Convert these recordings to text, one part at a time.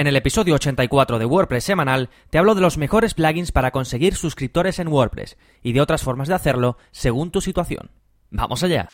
En el episodio 84 de WordPress semanal te hablo de los mejores plugins para conseguir suscriptores en WordPress y de otras formas de hacerlo según tu situación. ¡Vamos allá!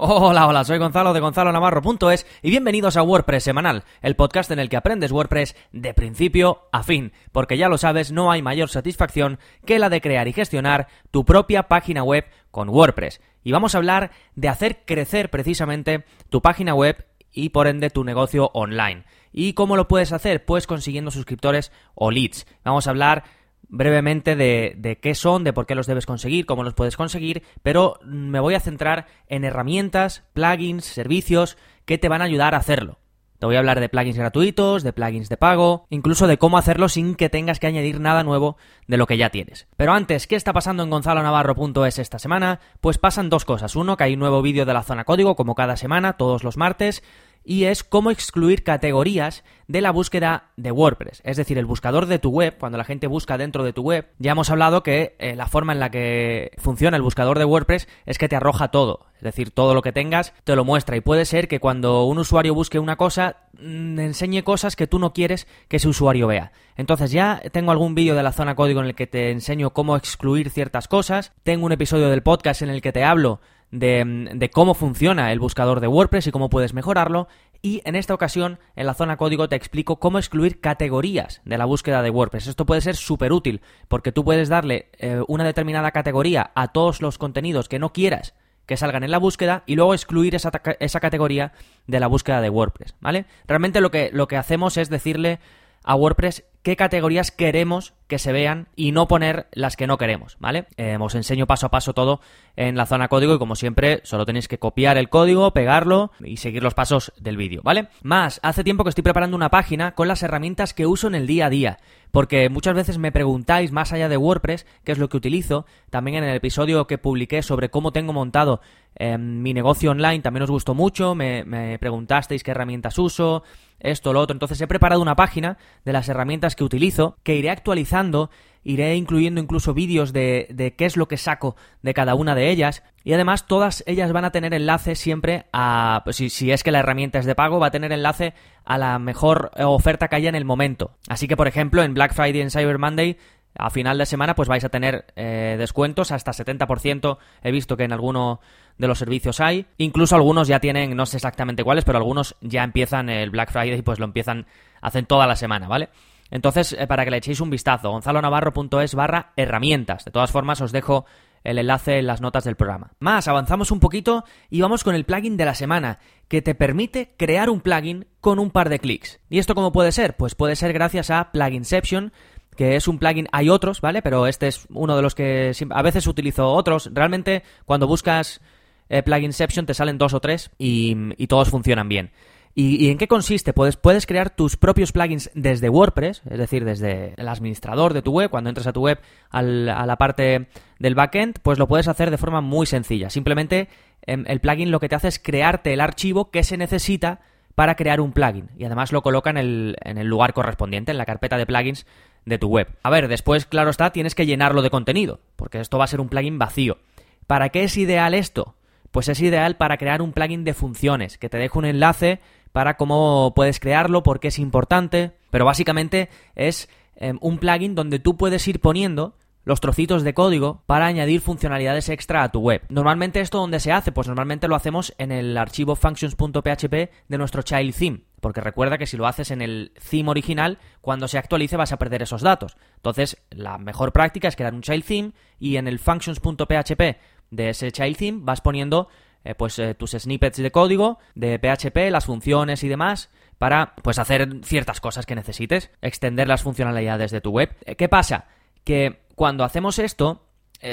Hola, hola, soy Gonzalo de Gonzalo Navarro.es y bienvenidos a WordPress Semanal, el podcast en el que aprendes WordPress de principio a fin, porque ya lo sabes, no hay mayor satisfacción que la de crear y gestionar tu propia página web con WordPress. Y vamos a hablar de hacer crecer precisamente tu página web y por ende tu negocio online. ¿Y cómo lo puedes hacer? Pues consiguiendo suscriptores o leads. Vamos a hablar brevemente de, qué son, de por qué los debes conseguir, cómo los puedes conseguir, pero me voy a centrar en herramientas, plugins, servicios que te van a ayudar a hacerlo. Te voy a hablar de plugins gratuitos, de plugins de pago, incluso de cómo hacerlo sin que tengas que añadir nada nuevo de lo que ya tienes. Pero antes, ¿qué está pasando en gonzalonavarro.es esta semana? Pues pasan dos cosas. Uno, que hay un nuevo vídeo de la zona código, como cada semana, todos los martes y es cómo excluir categorías de la búsqueda de WordPress. Es decir, el buscador de tu web, cuando la gente busca dentro de tu web, ya hemos hablado que eh, la forma en la que funciona el buscador de WordPress es que te arroja todo. Es decir, todo lo que tengas te lo muestra y puede ser que cuando un usuario busque una cosa, mm, enseñe cosas que tú no quieres que ese usuario vea. Entonces ya tengo algún vídeo de la zona código en el que te enseño cómo excluir ciertas cosas. Tengo un episodio del podcast en el que te hablo de, cómo funciona el buscador de WordPress y cómo puedes mejorarlo. Y en esta ocasión, en la zona código, te explico cómo excluir categorías de la búsqueda de WordPress. Esto puede ser súper útil, porque tú puedes darle eh, una determinada categoría a todos los contenidos que no quieras que salgan en la búsqueda y luego excluir esa, esa categoría de la búsqueda de WordPress, ¿vale? Realmente lo que, lo que hacemos es decirle a WordPress qué categorías queremos que se vean y no poner las que no queremos, ¿vale? Eh, os enseño paso a paso todo en la zona código y como siempre solo tenéis que copiar el código, pegarlo y seguir los pasos del vídeo, ¿vale? Más, hace tiempo que estoy preparando una página con las herramientas que uso en el día a día, porque muchas veces me preguntáis más allá de WordPress qué es lo que utilizo, también en el episodio que publiqué sobre cómo tengo montado em, mi negocio online también os gustó mucho, me, me preguntasteis qué herramientas uso, esto, lo otro. Entonces he preparado una página de las herramientas que utilizo, que iré actualizando, iré incluyendo incluso vídeos de, de, qué es lo que saco de cada una de ellas. Y además todas ellas van a tener enlace siempre a, pues si, si es que la herramienta es de pago, va a tener enlace a la mejor oferta que haya en el momento. Así que, por ejemplo, en Black Friday y en Cyber Monday a final de semana pues vais a tener eh, descuentos hasta 70%. He visto que en alguno de los servicios hay. Incluso algunos ya tienen, no sé exactamente cuáles, pero algunos ya empiezan el Black Friday y pues lo empiezan, hacen toda la semana, ¿vale? Entonces, eh, para que le echéis un vistazo, gonzalonavarro.es barra herramientas. De todas formas, os dejo el enlace en las notas del programa. Más, avanzamos un poquito y vamos con el plugin de la semana, que te permite crear un plugin con un par de clics. ¿Y esto cómo puede ser? Pues puede ser gracias a Pluginception, que es un plugin, hay otros, ¿vale? Pero este es uno de los que a veces utilizo otros. Realmente, cuando buscas eh, Pluginception te salen dos o tres y, todos funcionan bien. ¿Y, en qué consiste? Puedes, puedes crear tus propios plugins desde WordPress, es decir, desde el administrador de tu web, cuando entres a tu web a la parte del backend, pues lo puedes hacer de forma muy sencilla. Simplemente em, el plugin lo que te hace es crearte el archivo que se necesita para crear un plugin y además lo coloca en el, en el lugar correspondiente, en la carpeta de plugins de tu web. A ver, después, claro está, tienes que llenarlo de contenido, porque esto va a ser un plugin vacío. ¿Para qué es ideal esto? Pues es ideal para crear un plugin de funciones, que te dejo un enlace para cómo puedes crearlo, por qué es importante, pero básicamente es em, un plugin donde tú puedes ir poniendo los trocitos de código para añadir funcionalidades extra a tu web. Normalmente esto donde se hace, pues normalmente lo hacemos en el archivo functions.php de nuestro child theme, porque recuerda que si lo haces en el theme original, cuando se actualice vas a perder esos datos. Entonces, la mejor práctica es crear un child theme y en el functions.php de ese child theme vas poniendo eh, pues eh, tus snippets de código de PHP, las funciones y demás para pues hacer ciertas cosas que necesites, extender las funcionalidades de tu web. Eh, ¿Qué pasa? Que cuando hacemos esto,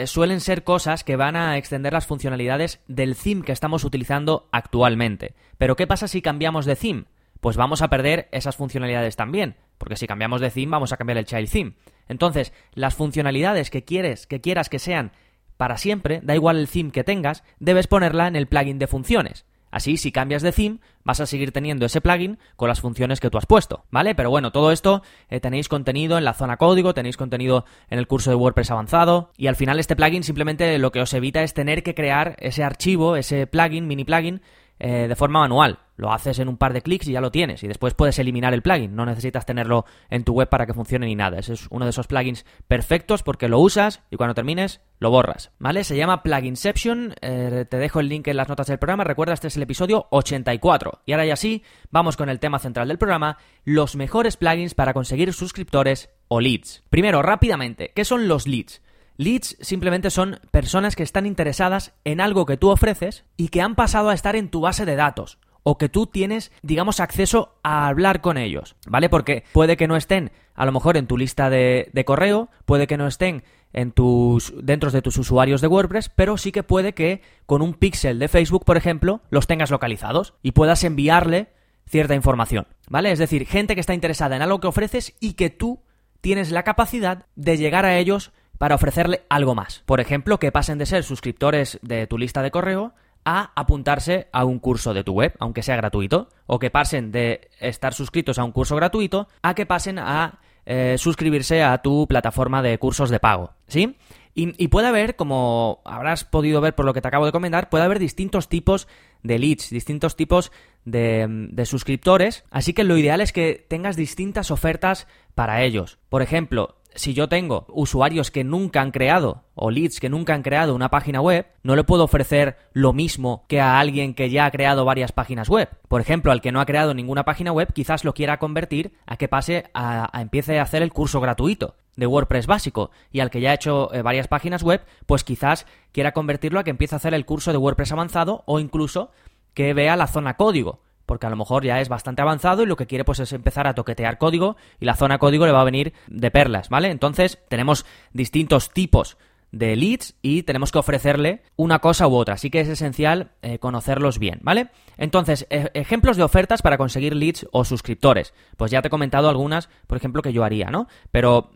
suelen ser cosas que van a extender las funcionalidades del theme que estamos utilizando actualmente. Pero ¿qué pasa si cambiamos de theme? Pues vamos a perder esas funcionalidades también, porque si cambiamos de theme vamos a cambiar el child theme. Entonces, las funcionalidades que quieres, que quieras que sean para siempre, da igual el theme que tengas, debes ponerla en el plugin de funciones. Así, si cambias de theme, vas a seguir teniendo ese plugin con las funciones que tú has puesto, ¿vale? Pero bueno, todo esto eh, tenéis contenido en la zona código, tenéis contenido en el curso de WordPress avanzado y al final este plugin simplemente lo que os evita es tener que crear ese archivo, ese plugin, mini plugin, eh, de forma manual. Lo haces en un par de clics y ya lo tienes. Y después puedes eliminar el plugin. No necesitas tenerlo en tu web para que funcione ni nada. Ese es uno de esos plugins perfectos porque lo usas y cuando termines lo borras. ¿Vale? Se llama Pluginception. Eh, te dejo el link en las notas del programa. Recuerda, este es el episodio 84. Y ahora ya sí, vamos con el tema central del programa. Los mejores plugins para conseguir suscriptores o leads. Primero, rápidamente, ¿qué son los leads? Leads simplemente son personas que están interesadas en algo que tú ofreces y que han pasado a estar en tu base de datos o que tú tienes, digamos, acceso a hablar con ellos, ¿vale? Porque puede que no estén a lo mejor en tu lista de, correo, puede que no estén en tus, dentro de tus usuarios de WordPress, pero sí que puede que con un pixel de Facebook, por ejemplo, los tengas localizados y puedas enviarle cierta información, ¿vale? Es decir, gente que está interesada en algo que ofreces y que tú tienes la capacidad de llegar a ellos para ofrecerle algo más. Por ejemplo, que pasen de ser suscriptores de tu lista de correo a apuntarse a un curso de tu web, aunque sea gratuito, o que pasen de estar suscritos a un curso gratuito a que pasen a eh, suscribirse a tu plataforma de cursos de pago, ¿sí? Y, puede haber, como habrás podido ver por lo que te acabo de comentar, puede haber distintos tipos de leads, distintos tipos de, de, suscriptores, así que lo ideal es que tengas distintas ofertas para ellos. Por ejemplo, si yo tengo usuarios que nunca han creado o leads que nunca han creado una página web, no le puedo ofrecer lo mismo que a alguien que ya ha creado varias páginas web. Por ejemplo, al que no ha creado ninguna página web, quizás lo quiera convertir a que pase a, empiece a hacer el curso gratuito de WordPress básico y al que ya ha hecho eh, varias páginas web, pues quizás quiera convertirlo a que empiece a hacer el curso de WordPress avanzado o incluso que vea la zona código porque a lo mejor ya es bastante avanzado y lo que quiere pues es empezar a toquetear código y la zona código le va a venir de perlas, ¿vale? Entonces tenemos distintos tipos de leads y tenemos que ofrecerle una cosa u otra, así que es esencial eh, conocerlos bien, ¿vale? Entonces, e, ejemplos de ofertas para conseguir leads o suscriptores. Pues ya te he comentado algunas, por ejemplo, que yo haría, ¿no? Pero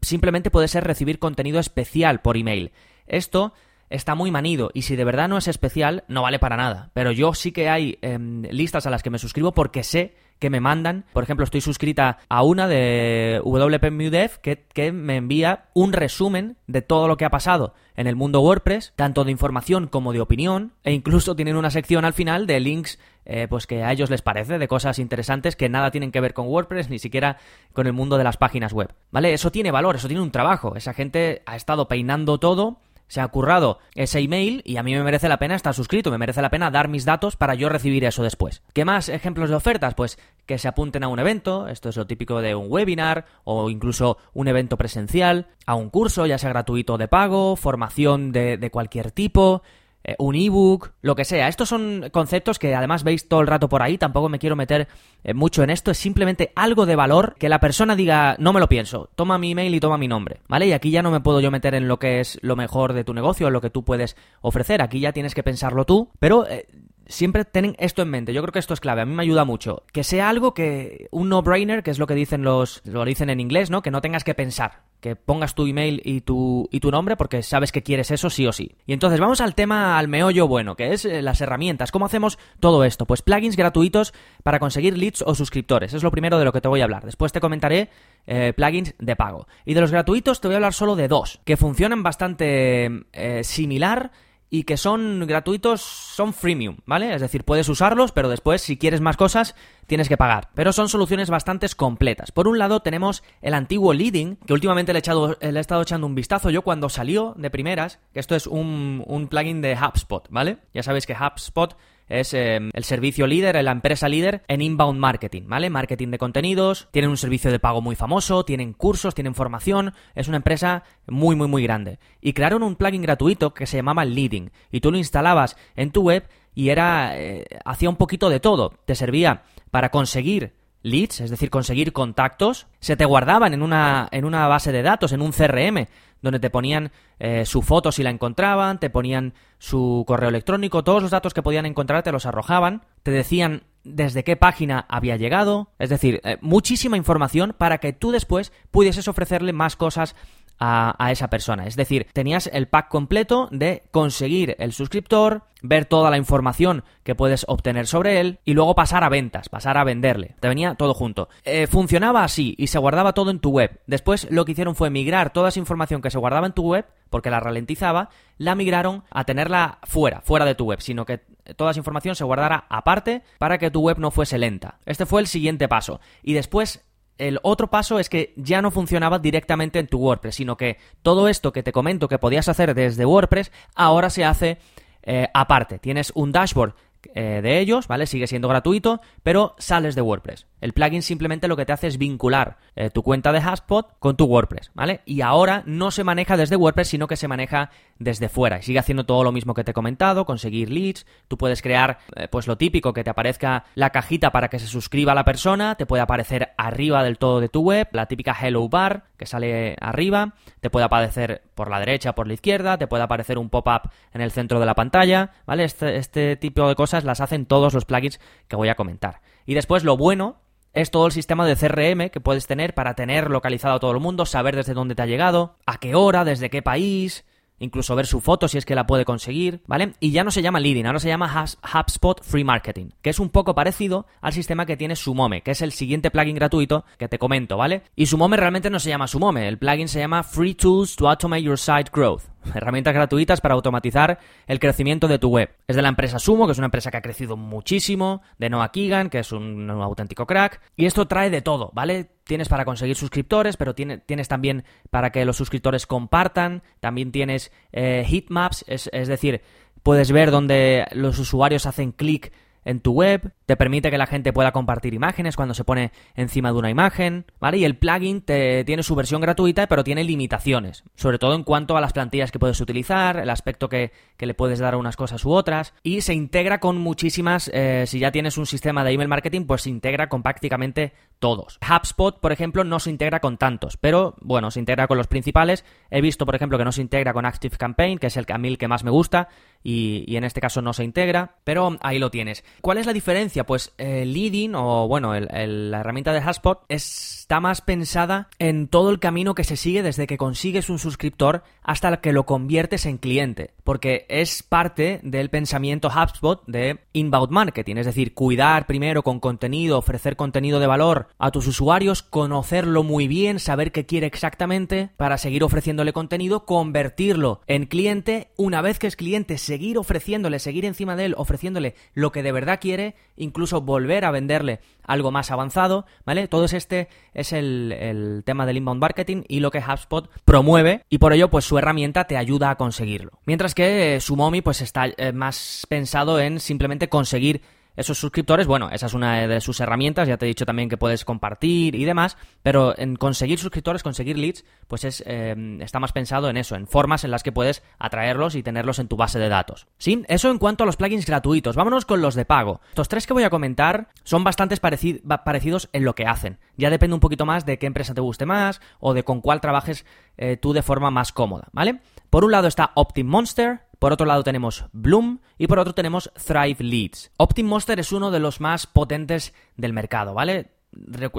simplemente puede ser recibir contenido especial por email. Esto está muy manido y si de verdad no es especial, no vale para nada. Pero yo sí que hay em, listas a las que me suscribo porque sé que me mandan. Por ejemplo, estoy suscrita a una de WPMUDEV que, que me envía un resumen de todo lo que ha pasado en el mundo WordPress, tanto de información como de opinión, e incluso tienen una sección al final de links eh, pues que a ellos les parece, de cosas interesantes que nada tienen que ver con WordPress, ni siquiera con el mundo de las páginas web. ¿Vale? Eso tiene valor, eso tiene un trabajo. Esa gente ha estado peinando todo se ha currado ese email y a mí me merece la pena estar suscrito, me merece la pena dar mis datos para yo recibir eso después. ¿Qué más ejemplos de ofertas? Pues que se apunten a un evento, esto es lo típico de un webinar o incluso un evento presencial, a un curso, ya sea gratuito de pago, formación de, de cualquier tipo, eh, un ebook, lo que sea. Estos son conceptos que además veis todo el rato por ahí, tampoco me quiero meter eh, mucho en esto, es simplemente algo de valor que la persona diga, no me lo pienso, toma mi email y toma mi nombre, ¿vale? Y aquí ya no me puedo yo meter en lo que es lo mejor de tu negocio, en lo que tú puedes ofrecer, aquí ya tienes que pensarlo tú, pero... Eh, siempre ten esto en mente. Yo creo que esto es clave. A mí me ayuda mucho. Que sea algo que. un no-brainer, que es lo que dicen los. lo dicen en inglés, ¿no? Que no tengas que pensar que pongas tu email y tu, y tu nombre porque sabes que quieres eso sí o sí. Y entonces vamos al tema, al meollo bueno, que es eh, las herramientas. ¿Cómo hacemos todo esto? Pues plugins gratuitos para conseguir leads o suscriptores. Es lo primero de lo que te voy a hablar. Después te comentaré eh, plugins de pago. Y de los gratuitos te voy a hablar solo de dos, que funcionan bastante eh, similar y que son gratuitos, son freemium, ¿vale? Es decir, puedes usarlos, pero después, si quieres más cosas, tienes que pagar. Pero son soluciones bastante completas. Por un lado, tenemos el antiguo Leading, que últimamente le he, echado, le he estado echando un vistazo yo cuando salió de primeras, que esto es un, un plugin de HubSpot, ¿vale? Ya sabéis que HubSpot es em, el servicio líder, la empresa líder en inbound marketing, ¿vale? Marketing de contenidos, tienen un servicio de pago muy famoso, tienen cursos, tienen formación, es una empresa muy, muy, muy grande. Y crearon un plugin gratuito que se llamaba Leading, y tú lo instalabas en tu web y era, eh, hacía un poquito de todo, te servía para conseguir leads, es decir, conseguir contactos, se te guardaban en una, en una base de datos, en un CRM, donde te ponían eh, su foto si la encontraban, te ponían su correo electrónico, todos los datos que podían encontrar te los arrojaban, te decían desde qué página había llegado, es decir, eh, muchísima información para que tú después pudieses ofrecerle más cosas a, esa persona. Es decir, tenías el pack completo de conseguir el suscriptor, ver toda la información que puedes obtener sobre él y luego pasar a ventas, pasar a venderle. Te venía todo junto. Eh, funcionaba así y se guardaba todo en tu web. Después lo que hicieron fue migrar toda esa información que se guardaba en tu web, porque la ralentizaba, la migraron a tenerla fuera, fuera de tu web, sino que toda esa información se guardara aparte para que tu web no fuese lenta. Este fue el siguiente paso. Y después el otro paso es que ya no funcionaba directamente en tu WordPress, sino que todo esto que te comento que podías hacer desde WordPress, ahora se hace eh, aparte. Tienes un dashboard eh, de ellos, ¿vale? Sigue siendo gratuito, pero sales de WordPress. El plugin simplemente lo que te hace es vincular eh, tu cuenta de HubSpot con tu WordPress, ¿vale? Y ahora no se maneja desde WordPress, sino que se maneja desde fuera. Y sigue haciendo todo lo mismo que te he comentado, conseguir leads. Tú puedes crear, eh, pues lo típico, que te aparezca la cajita para que se suscriba la persona, te puede aparecer arriba del todo de tu web, la típica Hello Bar que sale arriba, te puede aparecer por la derecha, por la izquierda, te puede aparecer un pop-up en el centro de la pantalla, ¿vale? Este, este tipo de cosas las hacen todos los plugins que voy a comentar. Y después lo bueno es todo el sistema de CRM que puedes tener para tener localizado a todo el mundo, saber desde dónde te ha llegado, a qué hora, desde qué país, incluso ver su foto si es que la puede conseguir, ¿vale? Y ya no se llama Leading, ahora se llama HubSpot Free Marketing, que es un poco parecido al sistema que tiene Sumome, que es el siguiente plugin gratuito que te comento, ¿vale? Y Sumome realmente no se llama Sumome, el plugin se llama Free Tools to Automate Your Site Growth herramientas gratuitas para automatizar el crecimiento de tu web. Es de la empresa Sumo, que es una empresa que ha crecido muchísimo, de Noah Keegan, que es un, auténtico crack, y esto trae de todo, ¿vale? Tienes para conseguir suscriptores, pero tienes también para que los suscriptores compartan, también tienes eh, heatmaps, es, es decir, puedes ver dónde los usuarios hacen clic en tu web, te permite que la gente pueda compartir imágenes cuando se pone encima de una imagen, ¿vale? Y el plugin te, tiene su versión gratuita, pero tiene limitaciones, sobre todo en cuanto a las plantillas que puedes utilizar, el aspecto que, le puedes dar a unas cosas u otras, y se integra con muchísimas, eh, si ya tienes un sistema de email marketing, pues se integra con prácticamente todos. HubSpot, por ejemplo, no se integra con tantos, pero bueno, se integra con los principales. He visto, por ejemplo, que no se integra con Active Campaign, que es el que a mí que más me gusta, y, en este caso no se integra, pero ahí lo tienes. ¿Cuál es la diferencia? Pues el Leading o bueno, la herramienta de HubSpot está más pensada en todo el camino que se sigue desde que consigues un suscriptor hasta que lo conviertes en cliente, porque es parte del pensamiento HubSpot de inbound marketing, es decir, cuidar primero con contenido, ofrecer contenido de valor a tus usuarios, conocerlo muy bien, saber qué quiere exactamente para seguir ofreciéndole contenido, convertirlo en cliente, una vez que es cliente seguir ofreciéndole, seguir encima de él, ofreciéndole lo que de verdad quiere, incluso volver a venderle algo más avanzado, ¿vale? Todo este es el, tema del inbound marketing y lo que HubSpot promueve y por ello pues su herramienta te ayuda a conseguirlo. Mientras que su Sumomi pues está eh, más pensado en simplemente conseguir esos suscriptores, bueno, esa es una de sus herramientas, ya te he dicho también que puedes compartir y demás, pero en conseguir suscriptores, conseguir leads, pues es, eh, está más pensado en eso, en formas en las que puedes atraerlos y tenerlos en tu base de datos. ¿Sí? Eso en cuanto a los plugins gratuitos. Vámonos con los de pago. Estos tres que voy a comentar son bastante parecidos en lo que hacen. Ya depende un poquito más de qué empresa te guste más o de con cuál trabajes eh, tú de forma más cómoda, ¿vale? Por un lado está OptimMonster, por otro lado tenemos Bloom y por otro tenemos Thrive Leads. OptimMonster es uno de los más potentes del mercado, ¿vale?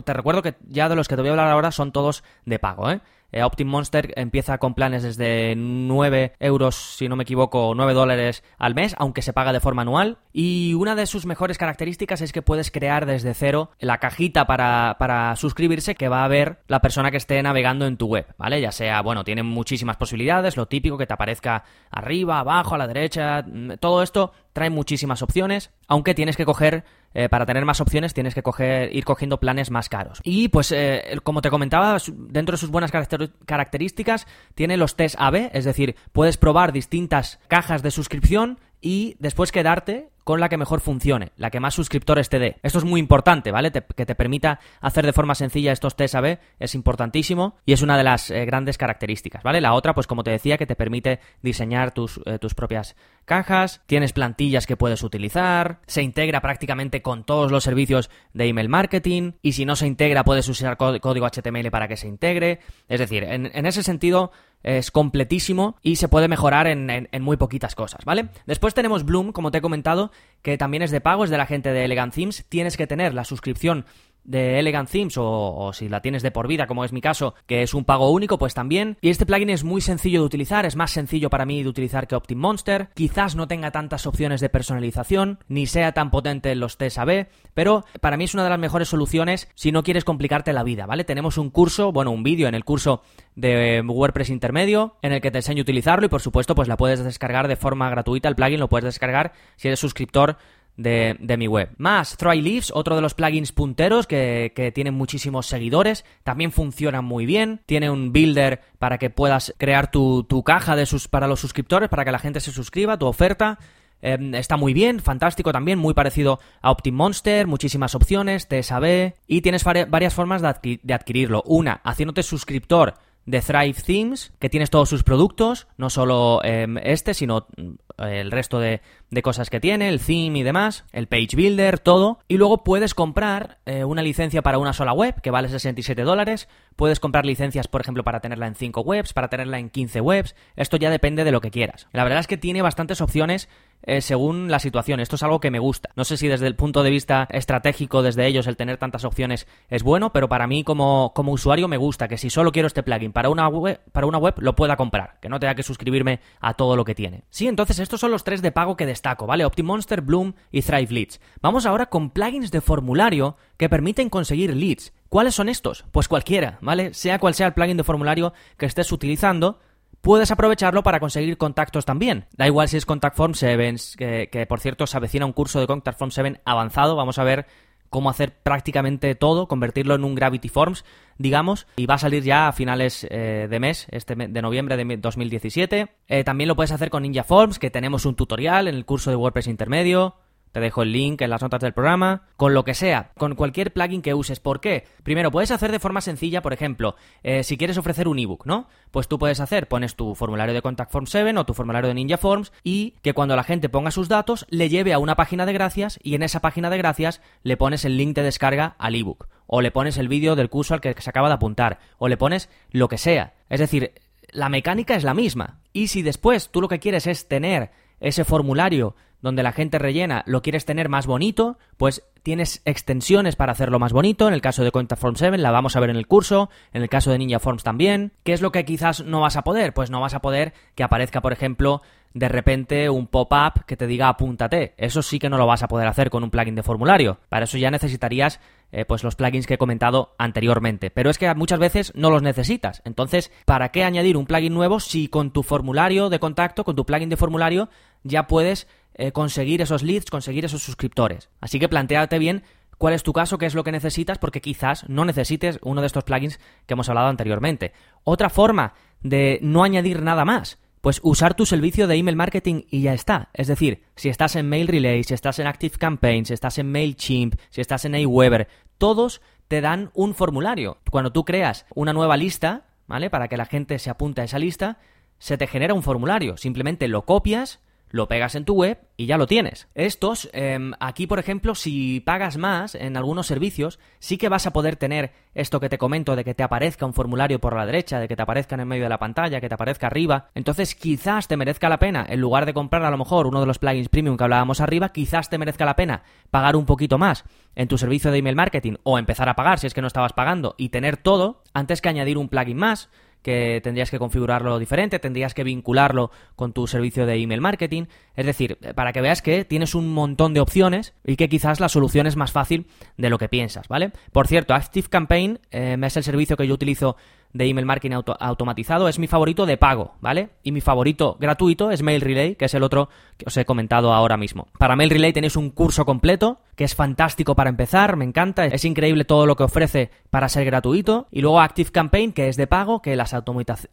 Te recuerdo que ya de los que te voy a hablar ahora son todos de pago, ¿eh? Eh, Optim Monster empieza con planes desde 9 euros, si no me equivoco, 9 dólares al mes, aunque se paga de forma anual. Y una de sus mejores características es que puedes crear desde cero la cajita para, para suscribirse que va a ver la persona que esté navegando en tu web, ¿vale? Ya sea, bueno, tiene muchísimas posibilidades, lo típico que te aparezca arriba, abajo, a la derecha, mm, todo esto trae muchísimas opciones, aunque tienes que coger eh, para tener más opciones tienes que coger, ir cogiendo planes más caros. Y pues, eh, como te comentaba, dentro de sus buenas características, tiene los test AB, es decir, puedes probar distintas cajas de suscripción y después quedarte con la que mejor funcione, la que más suscriptores te dé. Esto es muy importante, ¿vale? que te permita hacer de forma sencilla estos test AB es importantísimo y es una de las eh, grandes características, ¿vale? La otra, pues como te decía, que te permite diseñar tus, eh, tus propias cajas, tienes plantillas que puedes utilizar, se integra prácticamente con todos los servicios de email marketing y si no se integra puedes usar código HTML para que se integre. Es decir, en, en ese sentido es completísimo y se puede mejorar en, muy poquitas cosas, ¿vale? Después tenemos Bloom, como te he comentado, que también es de pago, es de la gente de Elegant Themes. Tienes que tener la suscripción de Elegant Themes o, si la tienes de por vida, como es mi caso, que es un pago único, pues también. Y este plugin es muy sencillo de utilizar, es más sencillo para mí de utilizar que OptimMonster. Quizás no tenga tantas opciones de personalización, ni sea tan potente en los test AB, pero para mí es una de las mejores soluciones si no quieres complicarte la vida, ¿vale? Tenemos un curso, bueno, un vídeo en el curso de WordPress intermedio en el que te enseño a utilizarlo y por supuesto pues la puedes descargar de forma gratuita, el plugin lo puedes descargar si eres suscriptor de, mi web. Más, Leaves, otro de los plugins punteros que, que tienen muchísimos seguidores, también funciona muy bien, tiene un builder para que puedas crear tu, caja de sus, para los suscriptores, para que la gente se suscriba, tu oferta. Em, está muy bien, fantástico también, muy parecido a OptimMonster, muchísimas opciones, TSAB y tienes varias formas de adquirirlo. Una, haciéndote suscriptor de Thrive Themes, que tienes todos sus productos, no solo em, este, sino mm, el resto de, cosas que tiene, el theme y demás, el page builder, todo. Y luego puedes comprar eh, una licencia para una sola web, que vale 67 dólares. Puedes comprar licencias, por ejemplo, para tenerla en 5 webs, para tenerla en 15 webs. Esto ya depende de lo que quieras. La verdad es que tiene bastantes opciones eh, según la situación. Esto es algo que me gusta. No sé si desde el punto de vista estratégico, desde ellos, el tener tantas opciones es bueno, pero para mí como, como usuario me gusta que si solo quiero este plugin para una, web, para una web, lo pueda comprar, que no tenga que suscribirme a todo lo que tiene. Sí, entonces estos son los tres de pago que destaco, ¿vale? OptiMonster, Bloom y Thrive Leads. Vamos ahora con plugins de formulario que permiten conseguir leads. ¿Cuáles son estos? Pues cualquiera, ¿vale? Sea cual sea el plugin de formulario que estés utilizando, puedes aprovecharlo para conseguir contactos también. Da igual si es Contact Form 7, que, por cierto se avecina un curso de Contact Form 7 avanzado. Vamos a ver cómo hacer prácticamente todo, convertirlo en un Gravity Forms, digamos, y va a salir ya a finales eh, de mes, este de noviembre de 2017. Eh, también lo puedes hacer con Ninja Forms, que tenemos un tutorial en el curso de WordPress intermedio. Te dejo el link en las notas del programa. Con lo que sea, con cualquier plugin que uses. ¿Por qué? Primero, puedes hacer de forma sencilla, por ejemplo, eh, si quieres ofrecer un ebook, ¿no? Pues tú puedes hacer, pones tu formulario de Contact Form 7 o tu formulario de Ninja Forms y que cuando la gente ponga sus datos le lleve a una página de gracias y en esa página de gracias le pones el link de descarga al ebook. O le pones el vídeo del curso al que se acaba de apuntar. O le pones lo que sea. Es decir, la mecánica es la misma. Y si después tú lo que quieres es tener ese formulario donde la gente rellena lo quieres tener más bonito, pues tienes extensiones para hacerlo más bonito. En el caso de Contact Form 7 la vamos a ver en el curso, en el caso de Ninja Forms también. ¿Qué es lo que quizás no vas a poder? Pues no vas a poder que aparezca, por ejemplo, de repente un pop-up que te diga apúntate. Eso sí que no lo vas a poder hacer con un plugin de formulario. Para eso ya necesitarías eh, pues los plugins que he comentado anteriormente. Pero es que muchas veces no los necesitas. Entonces, ¿para qué añadir un plugin nuevo si con tu formulario de contacto, con tu plugin de formulario, ya puedes eh, conseguir esos leads, conseguir esos suscriptores. Así que planteate bien cuál es tu caso, qué es lo que necesitas, porque quizás no necesites uno de estos plugins que hemos hablado anteriormente. Otra forma de no añadir nada más, pues usar tu servicio de email marketing y ya está. Es decir, si estás en Mail Relay, si estás en Active Campaign, si estás en MailChimp, si estás en Aweber, todos te dan un formulario. Cuando tú creas una nueva lista, ¿vale? Para que la gente se apunte a esa lista, se te genera un formulario. Simplemente lo copias, lo pegas en tu web y ya lo tienes. Estos, em, aquí por ejemplo, si pagas más en algunos servicios, sí que vas a poder tener esto que te comento de que te aparezca un formulario por la derecha, de que te aparezca en el medio de la pantalla, que te aparezca arriba. Entonces quizás te merezca la pena, en lugar de comprar a lo mejor uno de los plugins premium que hablábamos arriba, quizás te merezca la pena pagar un poquito más en tu servicio de email marketing o empezar a pagar si es que no estabas pagando y tener todo antes que añadir un plugin más que tendrías que configurarlo diferente, tendrías que vincularlo con tu servicio de email marketing. Es decir, para que veas que tienes un montón de opciones y que quizás la solución es más fácil de lo que piensas, ¿vale? Por cierto, Active Campaign eh, es el servicio que yo utilizo de email marketing automatizado es mi favorito de pago, ¿vale? Y mi favorito gratuito es Mail Relay, que es el otro que os he comentado ahora mismo. Para Mail Relay tenéis un curso completo que es fantástico para empezar, me encanta, es increíble todo lo que ofrece para ser gratuito. Y luego Active Campaign, que es de pago, que las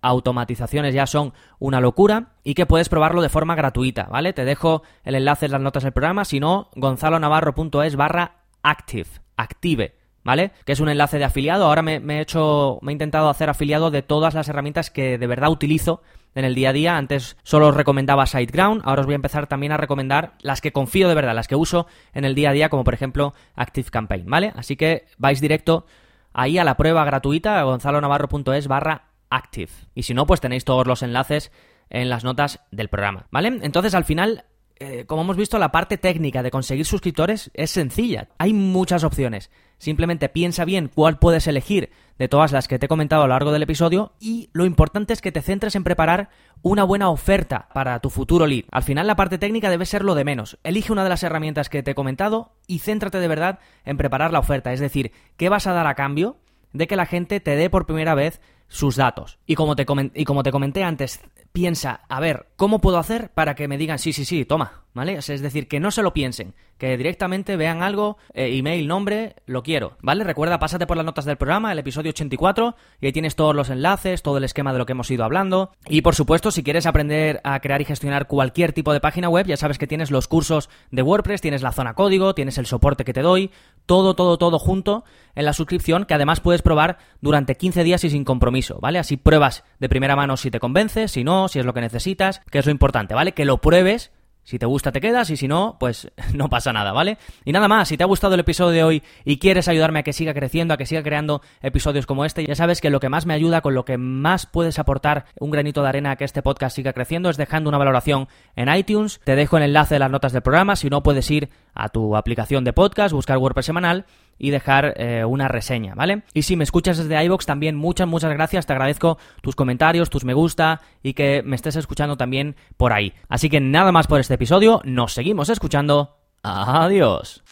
automatizaciones ya son una locura y que puedes probarlo de forma gratuita, ¿vale? Te dejo el enlace en las notas del programa, si no, gonzalonavarro.es barra active, active. ¿Vale? Que es un enlace de afiliado. Ahora me, he hecho, me he intentado hacer afiliado de todas las herramientas que de verdad utilizo en el día a día. Antes solo os recomendaba SiteGround, ahora os voy a empezar también a recomendar las que confío de verdad, las que uso en el día a día, como por ejemplo Active Campaign, ¿vale? Así que vais directo ahí a la prueba gratuita, gonzalonavarro.es barra active. Y si no, pues tenéis todos los enlaces en las notas del programa, ¿vale? Entonces al final eh, como hemos visto, la parte técnica de conseguir suscriptores es sencilla. Hay muchas opciones. Simplemente piensa bien cuál puedes elegir de todas las que te he comentado a lo largo del episodio y lo importante es que te centres en preparar una buena oferta para tu futuro lead. Al final la parte técnica debe ser lo de menos. Elige una de las herramientas que te he comentado y céntrate de verdad en preparar la oferta. Es decir, ¿qué vas a dar a cambio de que la gente te dé por primera vez sus datos? Y como te, y como te comenté antes, piensa, a ver, ¿cómo puedo hacer para que me digan sí, sí, sí, toma? ¿Vale? Es decir, que no se lo piensen, que directamente vean algo, eh, email, nombre, lo quiero, ¿vale? Recuerda, pásate por las notas del programa, el episodio 84, y ahí tienes todos los enlaces, todo el esquema de lo que hemos ido hablando. Y por supuesto, si quieres aprender a crear y gestionar cualquier tipo de página web, ya sabes que tienes los cursos de WordPress, tienes la zona código, tienes el soporte que te doy, todo, todo, todo junto en la suscripción, que además puedes probar durante 15 días y sin compromiso, ¿vale? Así pruebas de primera mano si te convence, si no, si es lo que necesitas, que es lo importante, ¿vale? Que lo pruebes si te gusta te quedas y si no, pues no pasa nada, ¿vale? Y nada más, si te ha gustado el episodio de hoy y quieres ayudarme a que siga creciendo, a que siga creando episodios como este, ya sabes que lo que más me ayuda, con lo que más puedes aportar un granito de arena a que este podcast siga creciendo es dejando una valoración en iTunes. Te dejo el enlace de las notas del programa, si no puedes ir a tu aplicación de podcast, buscar WordPress semanal y dejar eh, una reseña, ¿vale? Y si me escuchas desde iBox también muchas, muchas gracias, te agradezco tus comentarios, tus me gusta y que me estés escuchando también por ahí. Así que nada más por este episodio, nos seguimos escuchando. Adiós.